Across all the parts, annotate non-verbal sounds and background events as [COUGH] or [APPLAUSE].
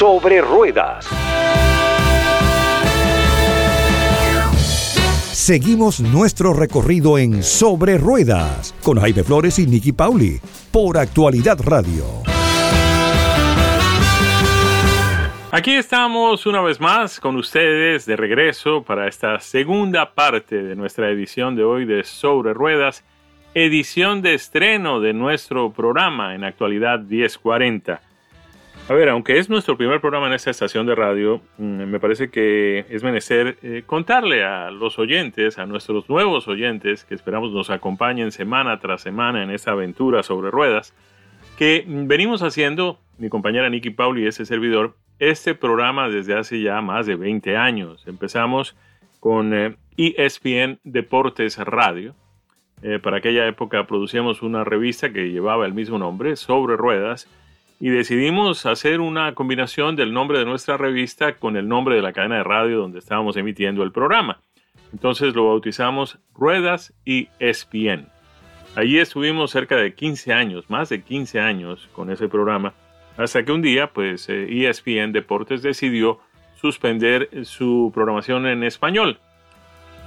Sobre Ruedas. Seguimos nuestro recorrido en Sobre Ruedas con Jaime Flores y Nicky Pauli por Actualidad Radio. Aquí estamos una vez más con ustedes de regreso para esta segunda parte de nuestra edición de hoy de Sobre Ruedas, edición de estreno de nuestro programa en actualidad 1040. A ver, aunque es nuestro primer programa en esta estación de radio, mm, me parece que es menester eh, contarle a los oyentes, a nuestros nuevos oyentes, que esperamos nos acompañen semana tras semana en esta aventura sobre ruedas, que venimos haciendo, mi compañera Nikki Pauli y ese servidor, este programa desde hace ya más de 20 años. Empezamos con ESPN eh, e Deportes Radio. Eh, para aquella época producíamos una revista que llevaba el mismo nombre, Sobre Ruedas, y decidimos hacer una combinación del nombre de nuestra revista con el nombre de la cadena de radio donde estábamos emitiendo el programa. Entonces lo bautizamos Ruedas y ESPN. Allí estuvimos cerca de 15 años, más de 15 años con ese programa hasta que un día, pues ESPN eh, e Deportes decidió suspender su programación en español.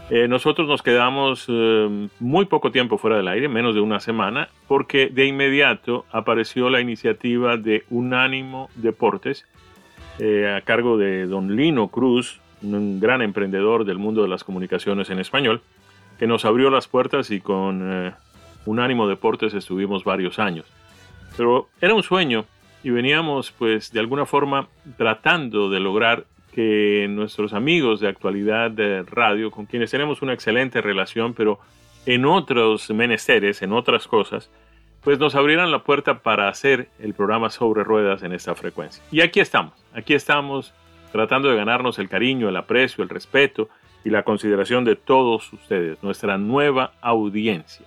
Eh, nosotros nos quedamos eh, muy poco tiempo fuera del aire, menos de una semana, porque de inmediato apareció la iniciativa de Unánimo Deportes, a cargo de don Lino Cruz, un gran emprendedor del mundo de las comunicaciones en español, que nos abrió las puertas y con Unánimo Deportes estuvimos varios años. Pero era un sueño y veníamos pues de alguna forma tratando de lograr que nuestros amigos de actualidad de radio, con quienes tenemos una excelente relación, pero en otros menesteres, en otras cosas, pues nos abrieran la puerta para hacer el programa sobre ruedas en esta frecuencia. Y aquí estamos, aquí estamos tratando de ganarnos el cariño, el aprecio, el respeto y la consideración de todos ustedes, nuestra nueva audiencia.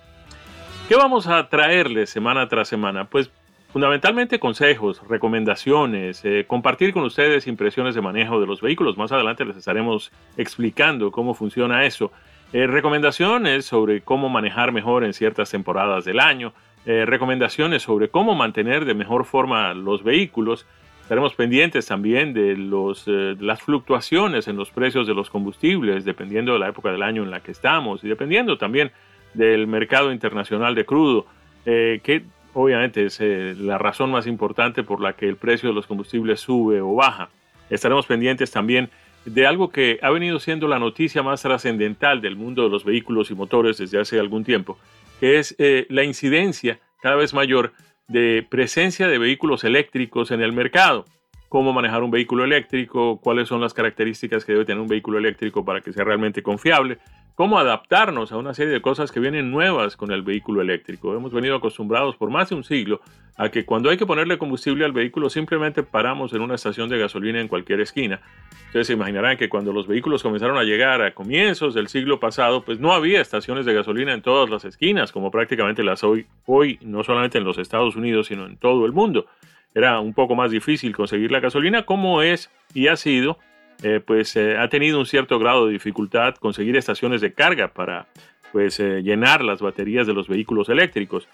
¿Qué vamos a traerles semana tras semana? Pues Fundamentalmente consejos, recomendaciones, eh, compartir con ustedes impresiones de manejo de los vehículos. Más adelante les estaremos explicando cómo funciona eso. Eh, recomendaciones sobre cómo manejar mejor en ciertas temporadas del año. Eh, recomendaciones sobre cómo mantener de mejor forma los vehículos. Estaremos pendientes también de los, las fluctuaciones en los precios de los combustibles, dependiendo de la época del año en la que estamos y dependiendo también del mercado internacional de crudo. que obviamente es eh, la razón más importante por la que el precio de los combustibles sube o baja. Estaremos pendientes también de algo que ha venido siendo la noticia más trascendental del mundo de los vehículos y motores desde hace algún tiempo, que es eh, la incidencia cada vez mayor de presencia de vehículos eléctricos en el mercado. Cómo manejar un vehículo eléctrico, cuáles son las características que debe tener un vehículo eléctrico para que sea realmente confiable, cómo adaptarnos a una serie de cosas que vienen nuevas con el vehículo eléctrico. Hemos venido acostumbrados por más de un siglo a que cuando hay que ponerle combustible al vehículo simplemente paramos en una estación de gasolina en cualquier esquina. Ustedes se imaginarán que cuando los vehículos comenzaron a llegar a comienzos del siglo pasado, pues no había estaciones de gasolina en todas las esquinas, como prácticamente las hoy, hoy no solamente en los Estados Unidos, sino en todo el mundo. Era un poco más difícil conseguir la gasolina, como es y ha sido eh, pues eh, ha tenido un cierto grado de dificultad conseguir estaciones de carga para pues eh, llenar las baterías de los vehículos eléctricos.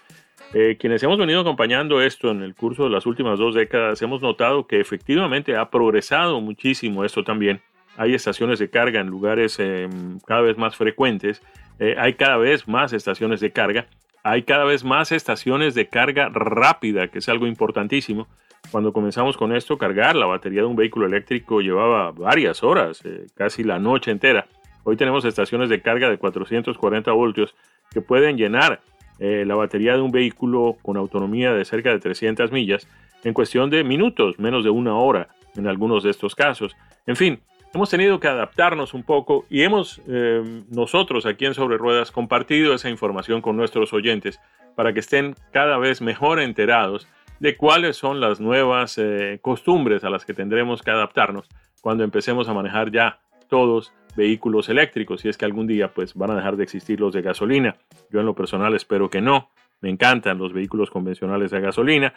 quienes hemos venido acompañando esto en el curso de las últimas dos décadas hemos notado que efectivamente ha progresado muchísimo esto también. Hay estaciones de carga en lugares cada vez más frecuentes, hay cada vez más estaciones de carga, hay cada vez más estaciones de carga rápida, que es algo importantísimo. Cuando comenzamos con esto, cargar la batería de un vehículo eléctrico llevaba varias horas, eh, casi la noche entera. Hoy tenemos estaciones de carga de 440 voltios que pueden llenar eh, la batería de un vehículo con autonomía de cerca de 300 millas en cuestión de minutos, menos de una hora en algunos de estos casos. En fin, hemos tenido que adaptarnos un poco y hemos eh, nosotros aquí en Sobre Ruedas compartido esa información con nuestros oyentes para que estén cada vez mejor enterados de cuáles son las nuevas eh, costumbres a las que tendremos que adaptarnos cuando empecemos a manejar ya todos vehículos eléctricos, si es que algún día pues van a dejar de existir los de gasolina. Yo en lo personal espero que no. Me encantan los vehículos convencionales de gasolina.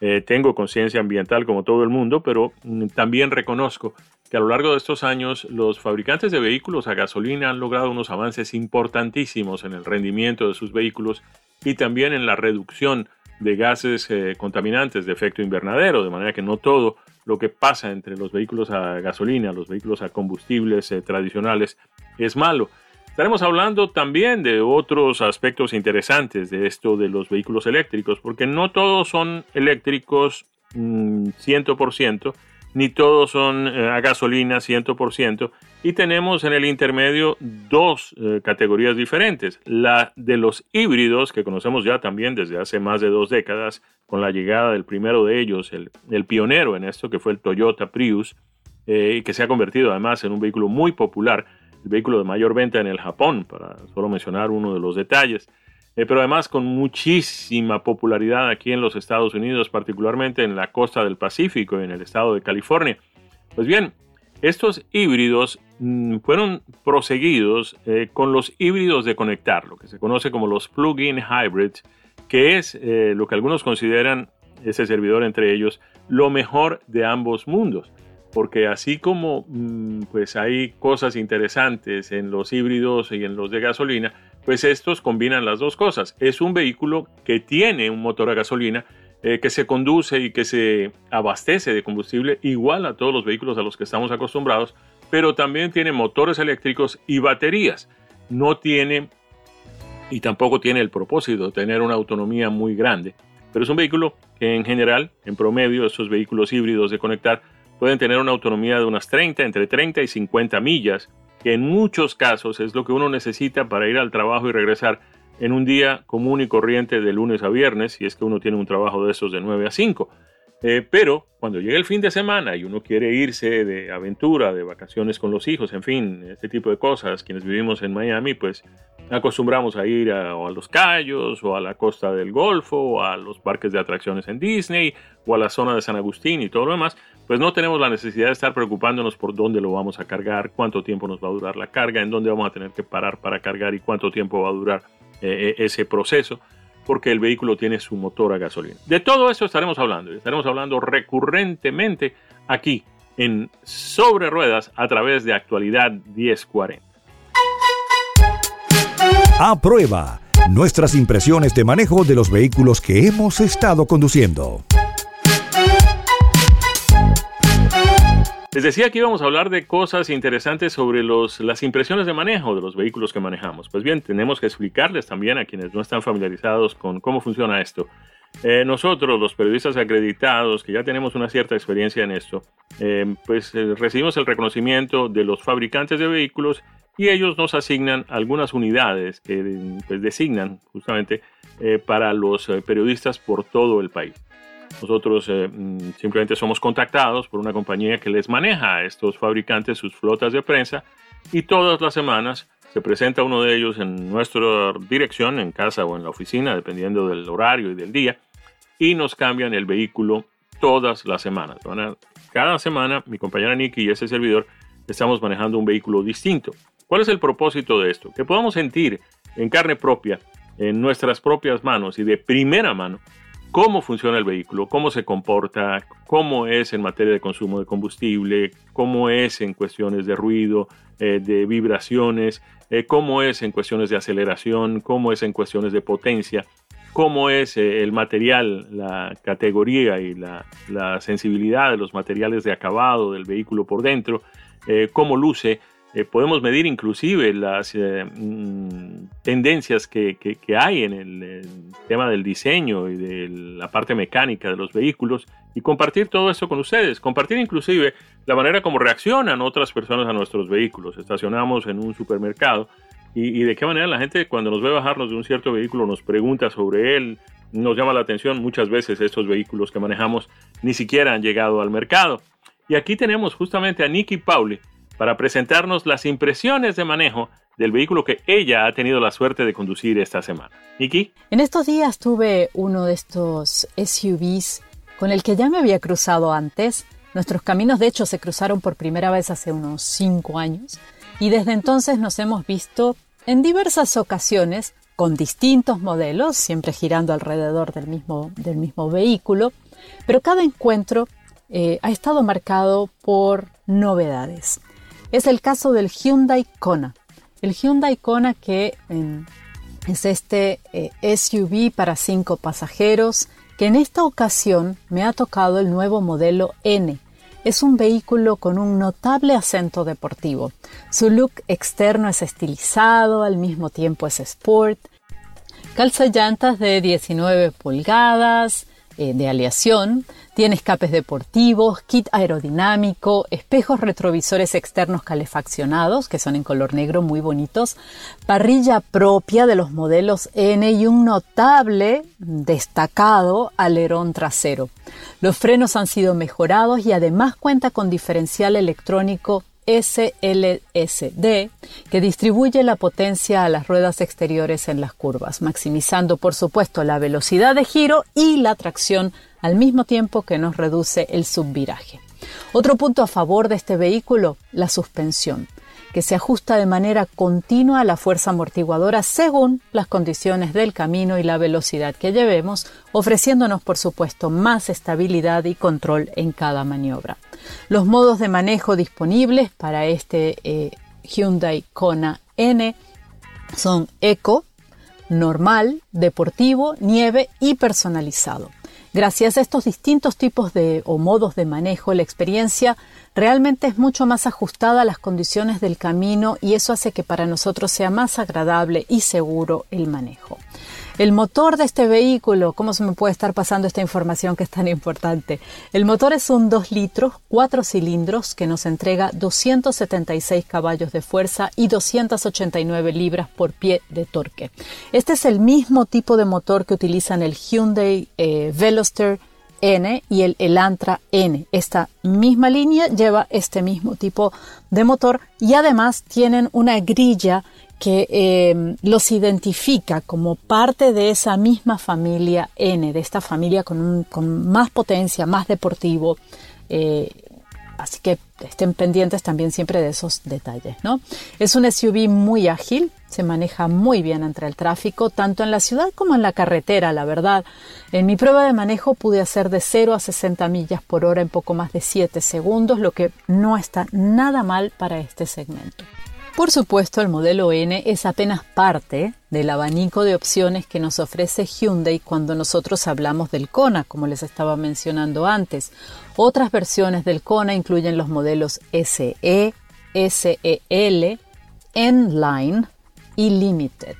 Eh, tengo conciencia ambiental como todo el mundo, pero mm, también reconozco que a lo largo de estos años los fabricantes de vehículos a gasolina han logrado unos avances importantísimos en el rendimiento de sus vehículos y también en la reducción de gases eh, contaminantes de efecto invernadero, de manera que no todo lo que pasa entre los vehículos a gasolina, los vehículos a combustibles eh, tradicionales, es malo. Estaremos hablando también de otros aspectos interesantes de esto de los vehículos eléctricos, porque no todos son eléctricos 100%, mm, ni todos son eh, a gasolina 100%, y tenemos en el intermedio dos eh, categorías diferentes. La de los híbridos, que conocemos ya también desde hace más de dos décadas, con la llegada del primero de ellos, el, pionero en esto, que fue el Toyota Prius, eh, que se ha convertido además en un vehículo muy popular, el vehículo de mayor venta en el Japón, para solo mencionar uno de los detalles. Eh, pero además con muchísima popularidad aquí en los Estados Unidos, particularmente en la costa del Pacífico y en el estado de California. Pues bien, estos híbridos mm, fueron proseguidos eh, con los híbridos de conectar, lo que se conoce como los plug-in hybrids, que es eh, lo que algunos consideran, ese servidor entre ellos, lo mejor de ambos mundos. Porque así como mm, pues hay cosas interesantes en los híbridos y en los de gasolina, pues estos combinan las dos cosas. Es un vehículo que tiene un motor a gasolina, eh, que se conduce y que se abastece de combustible igual a todos los vehículos a los que estamos acostumbrados, pero también tiene motores eléctricos y baterías. No tiene y tampoco tiene el propósito de tener una autonomía muy grande, pero es un vehículo que en general, en promedio, estos vehículos híbridos de conectar pueden tener una autonomía de unas 30, entre 30 y 50 millas que en muchos casos es lo que uno necesita para ir al trabajo y regresar en un día común y corriente de lunes a viernes, si es que uno tiene un trabajo de esos de 9 a 5. Eh, pero cuando llega el fin de semana y uno quiere irse de aventura, de vacaciones con los hijos, en fin, este tipo de cosas, quienes vivimos en Miami, pues acostumbramos a ir a, los Cayos o a la costa del Golfo o a los parques de atracciones en Disney o a la zona de San Agustín y todo lo demás, pues no tenemos la necesidad de estar preocupándonos por dónde lo vamos a cargar, cuánto tiempo nos va a durar la carga, en dónde vamos a tener que parar para cargar y cuánto tiempo va a durar eh, ese proceso porque el vehículo tiene su motor a gasolina. De todo eso estaremos hablando, estaremos hablando recurrentemente aquí en Sobre Ruedas a través de Actualidad 1040. A prueba, nuestras impresiones de manejo de los vehículos que hemos estado conduciendo. Les decía que íbamos a hablar de cosas interesantes sobre los, las impresiones de manejo de los vehículos que manejamos. Pues bien, tenemos que explicarles también a quienes no están familiarizados con cómo funciona esto. Eh, nosotros, los periodistas acreditados, que ya tenemos una cierta experiencia en esto, eh, pues eh, recibimos el reconocimiento de los fabricantes de vehículos y ellos nos asignan algunas unidades que pues, designan justamente para los periodistas por todo el país. Nosotros eh, mm, simplemente somos contactados por una compañía que les maneja a estos fabricantes sus flotas de prensa y todas las semanas se presenta uno de ellos en nuestra dirección, en casa o en la oficina, dependiendo del horario y del día, y nos cambian el vehículo todas las semanas. Cada semana mi compañera Nikki y ese servidor estamos manejando un vehículo distinto. ¿Cuál es el propósito de esto? Que podamos sentir en carne propia, en nuestras propias manos y de primera mano, cómo funciona el vehículo, cómo se comporta, cómo es en materia de consumo de combustible, cómo es en cuestiones de ruido, eh, de vibraciones, eh, cómo es en cuestiones de aceleración, cómo es en cuestiones de potencia, cómo es eh, el material, la categoría y la, la, sensibilidad de los materiales de acabado del vehículo por dentro, cómo luce eh, podemos medir inclusive las eh, mm, tendencias que, hay en el, tema del diseño y de la parte mecánica de los vehículos y compartir todo eso con ustedes, compartir inclusive la manera como reaccionan otras personas a nuestros vehículos. Estacionamos en un supermercado y, de qué manera la gente cuando nos ve bajarnos de un cierto vehículo nos pregunta sobre él, nos llama la atención muchas veces estos vehículos que manejamos ni siquiera han llegado al mercado. Y aquí tenemos justamente a Nicky Pauli, para presentarnos las impresiones de manejo del vehículo que ella ha tenido la suerte de conducir esta semana. Nikki. En estos días tuve uno de estos SUVs con el que ya me había cruzado antes. Nuestros caminos de hecho se cruzaron por primera vez hace unos cinco años y desde entonces nos hemos visto en diversas ocasiones con distintos modelos, siempre girando alrededor del mismo, del mismo vehículo, pero cada encuentro eh, ha estado marcado por novedades. Es el caso del Hyundai Kona. El Hyundai Kona que es este eh, SUV para cinco pasajeros que en esta ocasión me ha tocado el nuevo modelo N. es un vehículo con un notable acento deportivo. Su look externo es estilizado, al mismo tiempo es sport. Calza llantas de 19 pulgadas, eh, de aleación, tiene escapes deportivos, kit aerodinámico, espejos retrovisores externos calefaccionados, que son en color negro muy bonitos, parrilla propia de los modelos N y un notable, destacado alerón trasero. Los frenos han sido mejorados y además cuenta con diferencial electrónico SLSD que distribuye la potencia a las ruedas exteriores en las curvas, maximizando por supuesto la velocidad de giro y la tracción al mismo tiempo que nos reduce el subviraje. Otro punto a favor de este vehículo, la suspensión que se ajusta de manera continua a la fuerza amortiguadora según las condiciones del camino y la velocidad que llevemos, ofreciéndonos por supuesto más estabilidad y control en cada maniobra. Los modos de manejo disponibles para este eh, Hyundai Kona N son Eco, normal, deportivo, nieve y personalizado. Gracias a estos distintos tipos de o modos de manejo, la experiencia realmente es mucho más ajustada a las condiciones del camino y eso hace que para nosotros sea más agradable y seguro el manejo. El motor de este vehículo, ¿cómo se me puede estar pasando esta información que es tan importante? El motor es un 2 litros, 4 cilindros que nos entrega 276 caballos de fuerza y 289 libras por pie de torque. Este es el mismo tipo de motor que utilizan el Hyundai eh, Veloster N y el Elantra N. Esta misma línea lleva este mismo tipo de motor y además tienen una grilla que eh, los identifica como parte de esa misma familia N, de esta familia con, más potencia, más deportivo. Eh, así que estén pendientes también siempre de esos detalles. ¿no? Es un SUV muy ágil, se maneja muy bien entre el tráfico, tanto en la ciudad como en la carretera, la verdad. En mi prueba de manejo pude hacer de 0 a 60 millas por hora en poco más de 7 segundos, lo que no está nada mal para este segmento. Por supuesto, el modelo N es apenas parte del abanico de opciones que nos ofrece Hyundai cuando nosotros hablamos del Kona, como les estaba mencionando antes. Otras versiones del Kona incluyen los modelos SE, SEL, N-Line y Limited.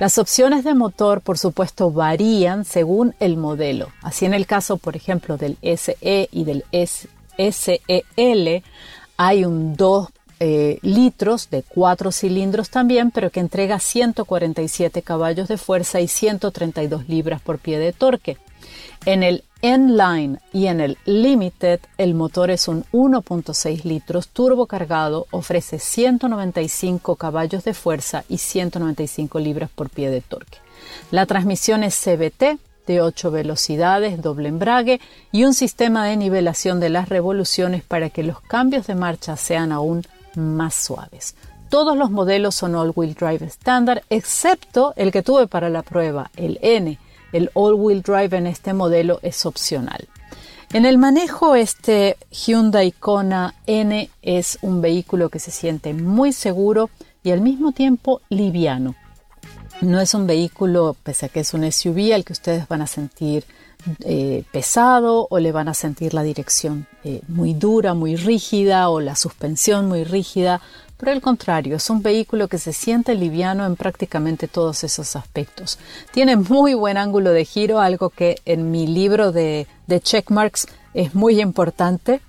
Las opciones de motor, por supuesto, varían según el modelo. Así en el caso, por ejemplo, del SE y del SEL, hay un 2 eh, litros de cuatro cilindros también, pero que entrega 147 caballos de fuerza y 132 libras por pie de torque. En el N-Line y en el Limited el motor es un 1.6 litros turbo cargado, ofrece 195 caballos de fuerza y 195 libras por pie de torque. La transmisión es CBT de 8 velocidades, doble embrague y un sistema de nivelación de las revoluciones para que los cambios de marcha sean aún más suaves. Todos los modelos son all-wheel drive estándar, excepto el que tuve para la prueba, el N. El all-wheel drive en este modelo es opcional. En el manejo, este Hyundai Kona N es un vehículo que se siente muy seguro y al mismo tiempo liviano. No es un vehículo, pese a que es un SUV, al que ustedes van a sentir eh, pesado o le van a sentir la dirección eh, muy dura, muy rígida o la suspensión muy rígida. Por el contrario, es un vehículo que se siente liviano en prácticamente todos esos aspectos. Tiene muy buen ángulo de giro, algo que en mi libro de, de checkmarks es muy importante.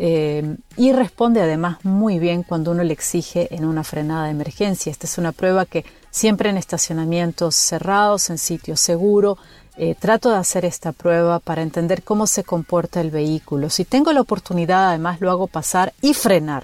Eh, y responde además muy bien cuando uno le exige en una frenada de emergencia. Esta es una prueba que siempre en estacionamientos cerrados, en sitios seguros, eh, trato de hacer esta prueba para entender cómo se comporta el vehículo. Si tengo la oportunidad, además lo hago pasar y frenar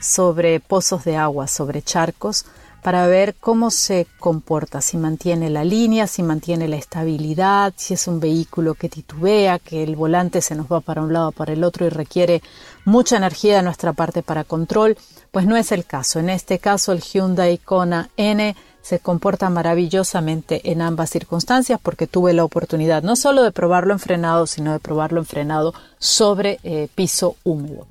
sobre pozos de agua, sobre charcos, para ver cómo se comporta, si mantiene la línea, si mantiene la estabilidad, si es un vehículo que titubea, que el volante se nos va para un lado o para el otro y requiere mucha energía de nuestra parte para control, pues no es el caso. En este caso el Hyundai Kona N se comporta maravillosamente en ambas circunstancias porque tuve la oportunidad no solo de probarlo en frenado, sino de probarlo en frenado sobre eh, piso húmedo.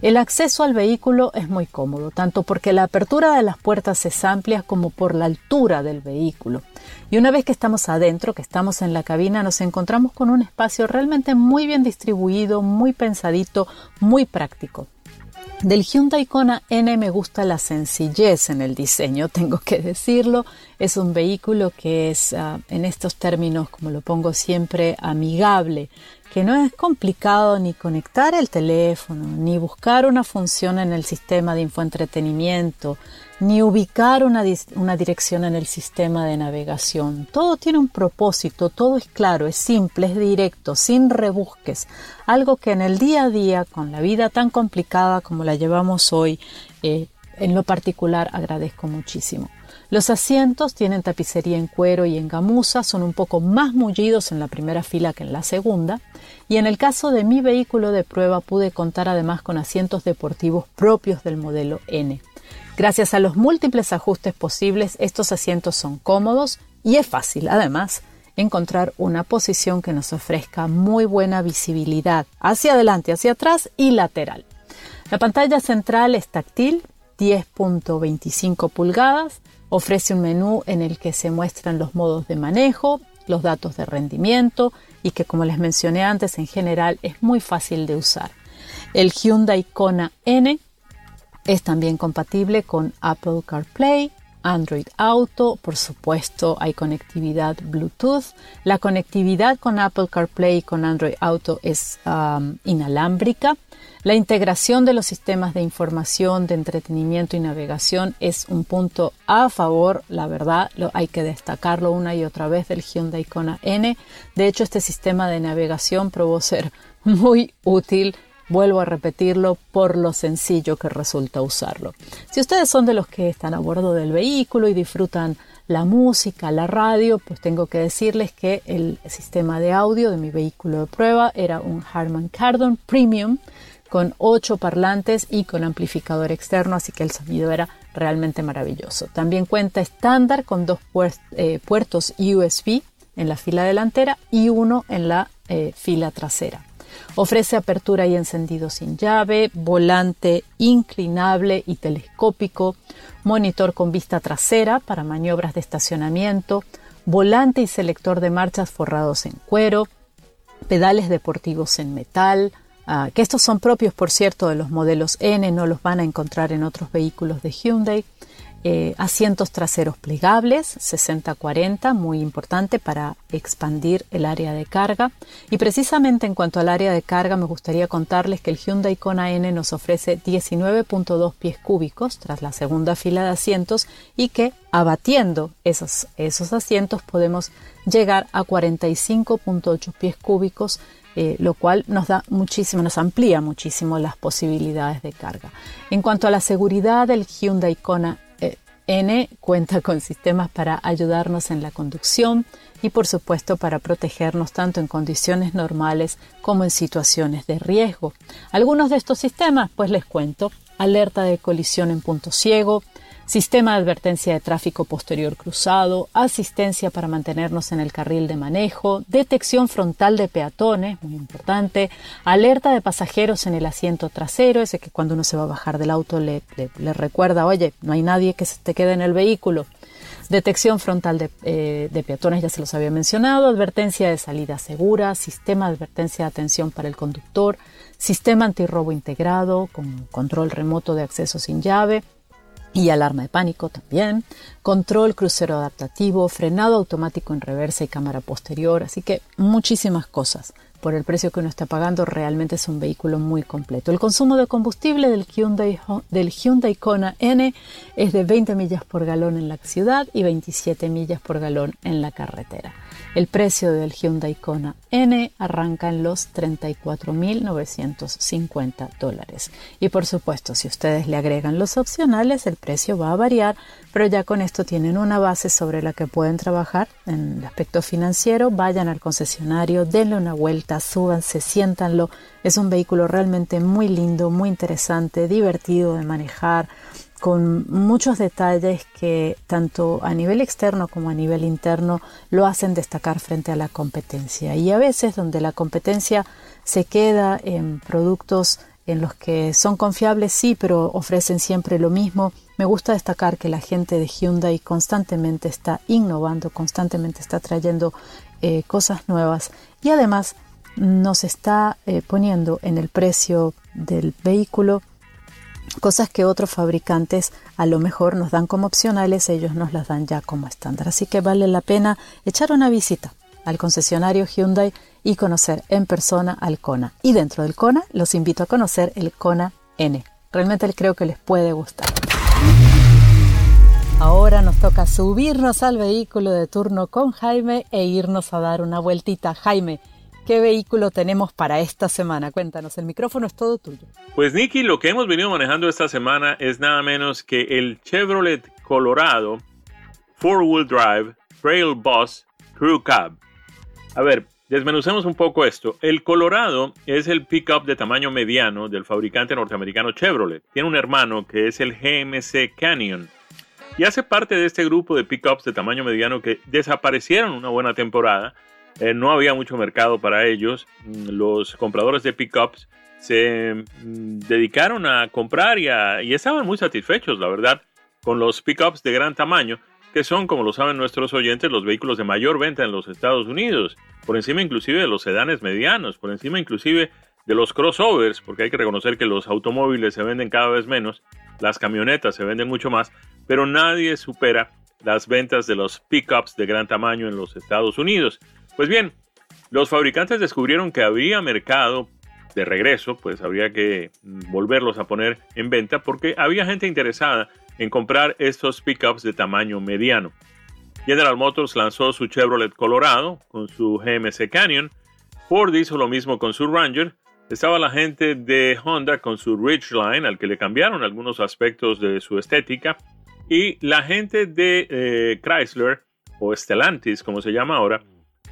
El acceso al vehículo es muy cómodo, tanto porque la apertura de las puertas es amplia como por la altura del vehículo. Y una vez que estamos adentro, que estamos en la cabina, nos encontramos con un espacio realmente muy bien distribuido, muy pensadito, muy práctico. Del Hyundai Kona N me gusta la sencillez en el diseño, [LAUGHS] tengo que decirlo. Es un vehículo que es, ah, en estos términos, como lo pongo siempre, amigable, que no es complicado ni conectar el teléfono, ni buscar una función en el sistema de infoentretenimiento, ni ubicar una, una, dirección en el sistema de navegación. Todo tiene un propósito, todo es claro, es simple, es directo, sin rebusques. Algo que en el día a día, con la vida tan complicada como la llevamos hoy, eh, en lo particular agradezco muchísimo. Los asientos tienen tapicería en cuero y en gamuza, son un poco más mullidos en la primera fila que en la segunda, y en el caso de mi vehículo de prueba pude contar además con asientos deportivos propios del modelo N. Gracias a los múltiples ajustes posibles, estos asientos son cómodos y es fácil, además, encontrar una posición que nos ofrezca muy buena visibilidad hacia adelante, hacia atrás y lateral. La pantalla central es táctil, 10.25 pulgadas, ofrece un menú en el que se muestran los modos de manejo, los datos de rendimiento y que como les mencioné antes en general es muy fácil de usar. El Hyundai Kona N es también compatible con Apple CarPlay, Android Auto, por supuesto hay conectividad Bluetooth. La conectividad con Apple CarPlay y con Android Auto es inalámbrica. La integración de los sistemas de información, de entretenimiento y navegación es un punto a favor, la verdad, lo, hay que destacarlo una y otra vez del Hyundai Kona N. De hecho, este sistema de navegación probó ser [LAUGHS] muy útil Vuelvo a repetirlo por lo sencillo que resulta usarlo. Si ustedes son de los que están a bordo del vehículo y disfrutan la música, la radio, pues tengo que decirles que el sistema de audio de mi vehículo de prueba era un Harman Kardon Premium con ocho parlantes y con amplificador externo, así que el sonido era realmente maravilloso. También cuenta estándar con dos eh, puertos USB en la fila delantera y uno en la eh, fila trasera. Ofrece apertura y encendido sin llave, volante inclinable y telescópico, monitor con vista trasera para maniobras de estacionamiento, volante y selector de marchas forrados en cuero, pedales deportivos en metal, ah, que estos son propios, por cierto, de los modelos N, no los van a encontrar en otros vehículos de Hyundai. Eh, asientos traseros plegables 60-40, muy importante para expandir el área de carga. Y precisamente en cuanto al área de carga, me gustaría contarles que el Hyundai Kona N nos ofrece 19.2 pies cúbicos tras la segunda fila de asientos y que abatiendo esos, esos asientos podemos llegar a 45.8 pies cúbicos eh, lo cual nos da muchísimo, nos amplía muchísimo las posibilidades de carga. En cuanto a la seguridad, del Hyundai Kona N cuenta con sistemas para ayudarnos en la conducción y por supuesto para protegernos tanto en condiciones normales como en situaciones de riesgo. Algunos de estos sistemas, pues les cuento, alerta de colisión en punto ciego, sistema de advertencia de tráfico posterior cruzado, asistencia para mantenernos en el carril de manejo, detección frontal de peatones, muy importante, alerta de pasajeros en el asiento trasero, ese que cuando uno se va a bajar del auto le, recuerda, oye, no hay nadie que se te quede en el vehículo. Detección frontal de, eh, de, peatones, ya se los había mencionado, advertencia de salida segura, sistema de advertencia de atención para el conductor, sistema antirrobo integrado con control remoto de acceso sin llave, y alarma de pánico también, control crucero adaptativo, frenado automático en reversa y cámara posterior, así que muchísimas cosas. Por el precio que uno está pagando, realmente es un vehículo muy completo. El consumo de combustible del Hyundai, del Hyundai Kona N es de 20 millas por galón en la ciudad y 27 millas por galón en la carretera. El precio del Hyundai Kona N arranca en los 34.950 dólares. Y por supuesto, si ustedes le agregan los opcionales, el precio va a variar, pero ya con esto tienen una base sobre la que pueden trabajar en el aspecto financiero. Vayan al concesionario, denle una vuelta, súbanse, siéntanlo. Es un vehículo realmente muy lindo, muy interesante, divertido de manejar con muchos detalles que tanto a nivel externo como a nivel interno lo hacen destacar frente a la competencia. Y a veces donde la competencia se queda en productos en los que son confiables, sí, pero ofrecen siempre lo mismo. Me gusta destacar que la gente de Hyundai constantemente está innovando, constantemente está trayendo eh, cosas nuevas y además nos está eh, poniendo en el precio del vehículo cosas que otros fabricantes a lo mejor nos dan como opcionales, ellos nos las dan ya como estándar. Así que vale la pena echar una visita al concesionario Hyundai y conocer en persona al Kona. Y dentro del Kona los invito a conocer el Kona N. Realmente creo que les puede gustar. Ahora nos toca subirnos al vehículo de turno con Jaime e irnos a dar una vueltita. Jaime, ¿qué vehículo tenemos para esta semana? Cuéntanos, el micrófono es todo tuyo. Pues Nicky, lo que hemos venido manejando esta semana es nada menos que el Chevrolet Colorado 4-Wheel Drive Trail Boss Crew Cab. A ver, Desmenucemos un poco esto. El Colorado es el pickup de tamaño mediano del fabricante norteamericano Chevrolet. Tiene un hermano que es el GMC Canyon y hace parte de este grupo de pickups de tamaño mediano que desaparecieron una buena temporada. Eh, no había mucho mercado para ellos. Los compradores de pickups se mm, dedicaron a comprar y, y estaban muy satisfechos, la verdad, con los pickups de gran tamaño que son, como lo saben nuestros oyentes, los vehículos de mayor venta en los Estados Unidos, por encima inclusive de los sedanes medianos, por encima inclusive de los crossovers, porque hay que reconocer que los automóviles se venden cada vez menos, las camionetas se venden mucho más, pero nadie supera las ventas de los pickups de gran tamaño en los Estados Unidos. Pues bien, los fabricantes descubrieron que había mercado de regreso, pues habría que volverlos a poner en venta porque había gente interesada en comprar estos pickups de tamaño mediano. General Motors lanzó su Chevrolet Colorado con su GMC Canyon, Ford hizo lo mismo con su Ranger, estaba la gente de Honda con su Ridgeline, al que le cambiaron algunos aspectos de su estética, y la gente de eh, Chrysler, o Stellantis como se llama ahora,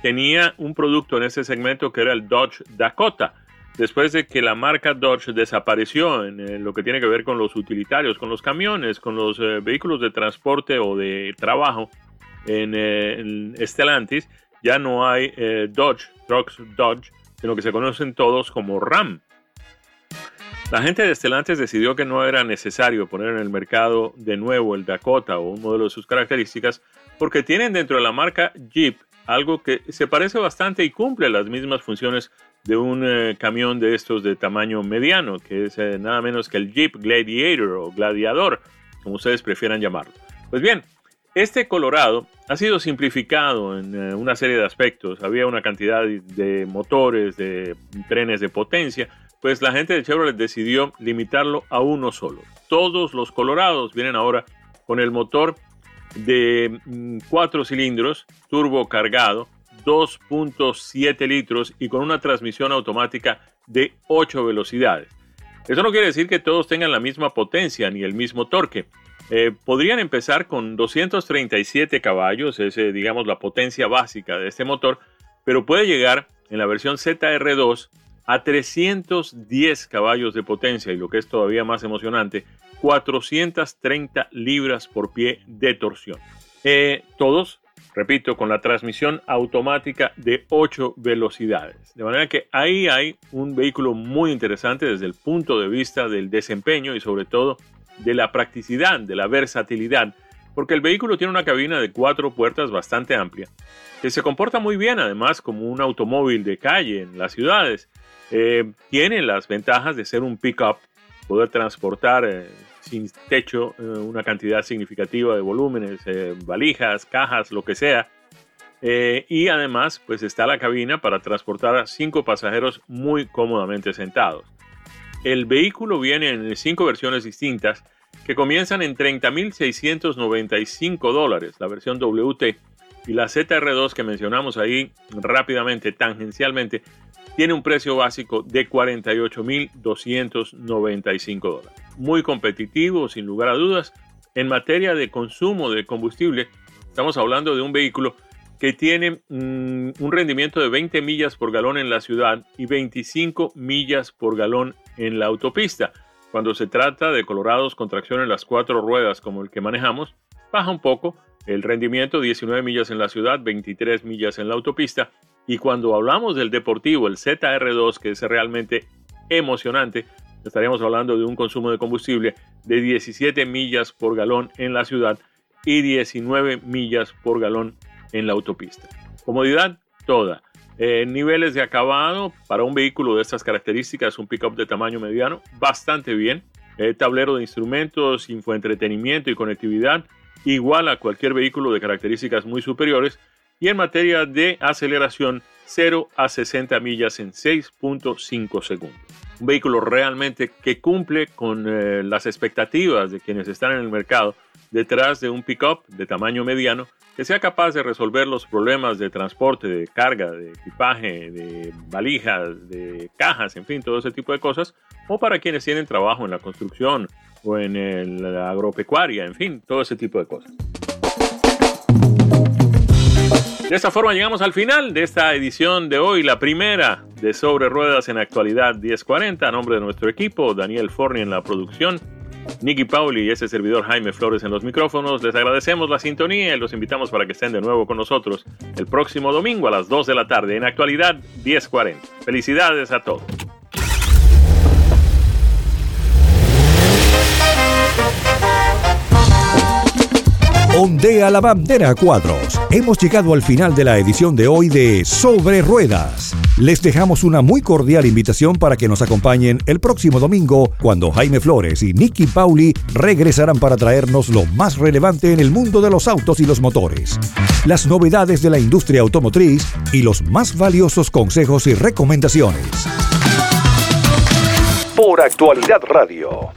tenía un producto en ese segmento que era el Dodge Dakota, después de que la marca Dodge desapareció en eh, lo que tiene que ver con los utilitarios, con los camiones, con los eh, vehículos de transporte o de trabajo en, eh, Stellantis, ya no hay Dodge, Trucks Dodge, sino que se conocen todos como Ram. La gente de Stellantis decidió que no era necesario poner en el mercado de nuevo el Dakota o un modelo de sus características porque tienen dentro de la marca Jeep algo que se parece bastante y cumple las mismas funciones de un eh, camión de estos de tamaño mediano, que es eh, nada menos que el Jeep Gladiator o Gladiador, como ustedes prefieran llamarlo. Pues bien, este Colorado ha sido simplificado en eh, una serie de aspectos. Había una cantidad de motores, de trenes de potencia, pues la gente de Chevrolet decidió limitarlo a uno solo. Todos los Colorados vienen ahora con el motor de mm, cuatro cilindros, turbo cargado, 2.7 litros y con una transmisión automática de 8 velocidades. Eso no quiere decir que todos tengan la misma potencia ni el mismo torque. Eh, podrían empezar con 237 caballos, es digamos la potencia básica de este motor, pero puede llegar en la versión ZR2 a 310 caballos de potencia y lo que es todavía más emocionante, 430 libras por pie de torsión. Eh, todos repito, con la transmisión automática de 8 velocidades. De manera que ahí hay un vehículo muy interesante desde el punto de vista del desempeño y sobre todo de la practicidad, de la versatilidad, porque el vehículo tiene una cabina de cuatro puertas bastante amplia, que se comporta muy bien además como un automóvil de calle en las ciudades. Eh, tiene las ventajas de ser un pickup, poder transportar eh, sin techo eh, una cantidad significativa de volúmenes, eh, valijas, cajas, lo que sea. Eh, y además, pues está la cabina para transportar a cinco pasajeros muy cómodamente sentados. El vehículo viene en cinco versiones distintas que comienzan en 30.695 dólares, la versión WT, y la ZR2 que mencionamos ahí rápidamente, tangencialmente, tiene un precio básico de 48.295 dólares. Muy competitivo, sin lugar a dudas. En materia de consumo de combustible, estamos hablando de un vehículo que tiene mm, un rendimiento de 20 millas por galón en la ciudad y 25 millas por galón en la autopista. cuando se trata de colorados con tracción en las cuatro ruedas como el que manejamos, baja un poco el rendimiento 19 millas en la ciudad, 23 millas en la autopista. Y cuando hablamos del deportivo, el ZR2, que es realmente emocionante, estaríamos hablando de un consumo de combustible de 17 millas por galón en la ciudad y 19 millas por galón en la autopista. Comodidad toda. Eh, niveles de acabado para un vehículo de estas características, un pickup de tamaño mediano, bastante bien. Eh, tablero de instrumentos, infoentretenimiento y conectividad, igual a cualquier vehículo de características muy superiores. Y en materia de aceleración, 0 a 60 millas en 6.5 segundos. Un vehículo realmente que cumple con eh, las expectativas de quienes están en el mercado detrás de un pickup de tamaño mediano que sea capaz de resolver los problemas de transporte, de carga, de equipaje, de valijas, de cajas, en fin, todo ese tipo de cosas, o para quienes tienen trabajo en la construcción o en la agropecuaria, en fin, todo ese tipo de cosas. De esta forma llegamos al final de esta edición de hoy, la primera de Sobre Ruedas en Actualidad 1040, a nombre de nuestro equipo, Daniel Forni en la producción, Nicky Pauli y ese servidor Jaime Flores en los micrófonos. Les agradecemos la sintonía y los invitamos para que estén de nuevo con nosotros el próximo domingo a las 2 de la tarde en Actualidad 1040. Felicidades a todos. Ondea la bandera cuadros. Hemos llegado al final de la edición de hoy de Sobre Ruedas. Les dejamos una muy cordial invitación para que nos acompañen el próximo domingo cuando Jaime Flores y Nicky Pauli regresarán para traernos lo más relevante en el mundo de los autos y los motores, las novedades de la industria automotriz y los más valiosos consejos y recomendaciones. Por Actualidad Radio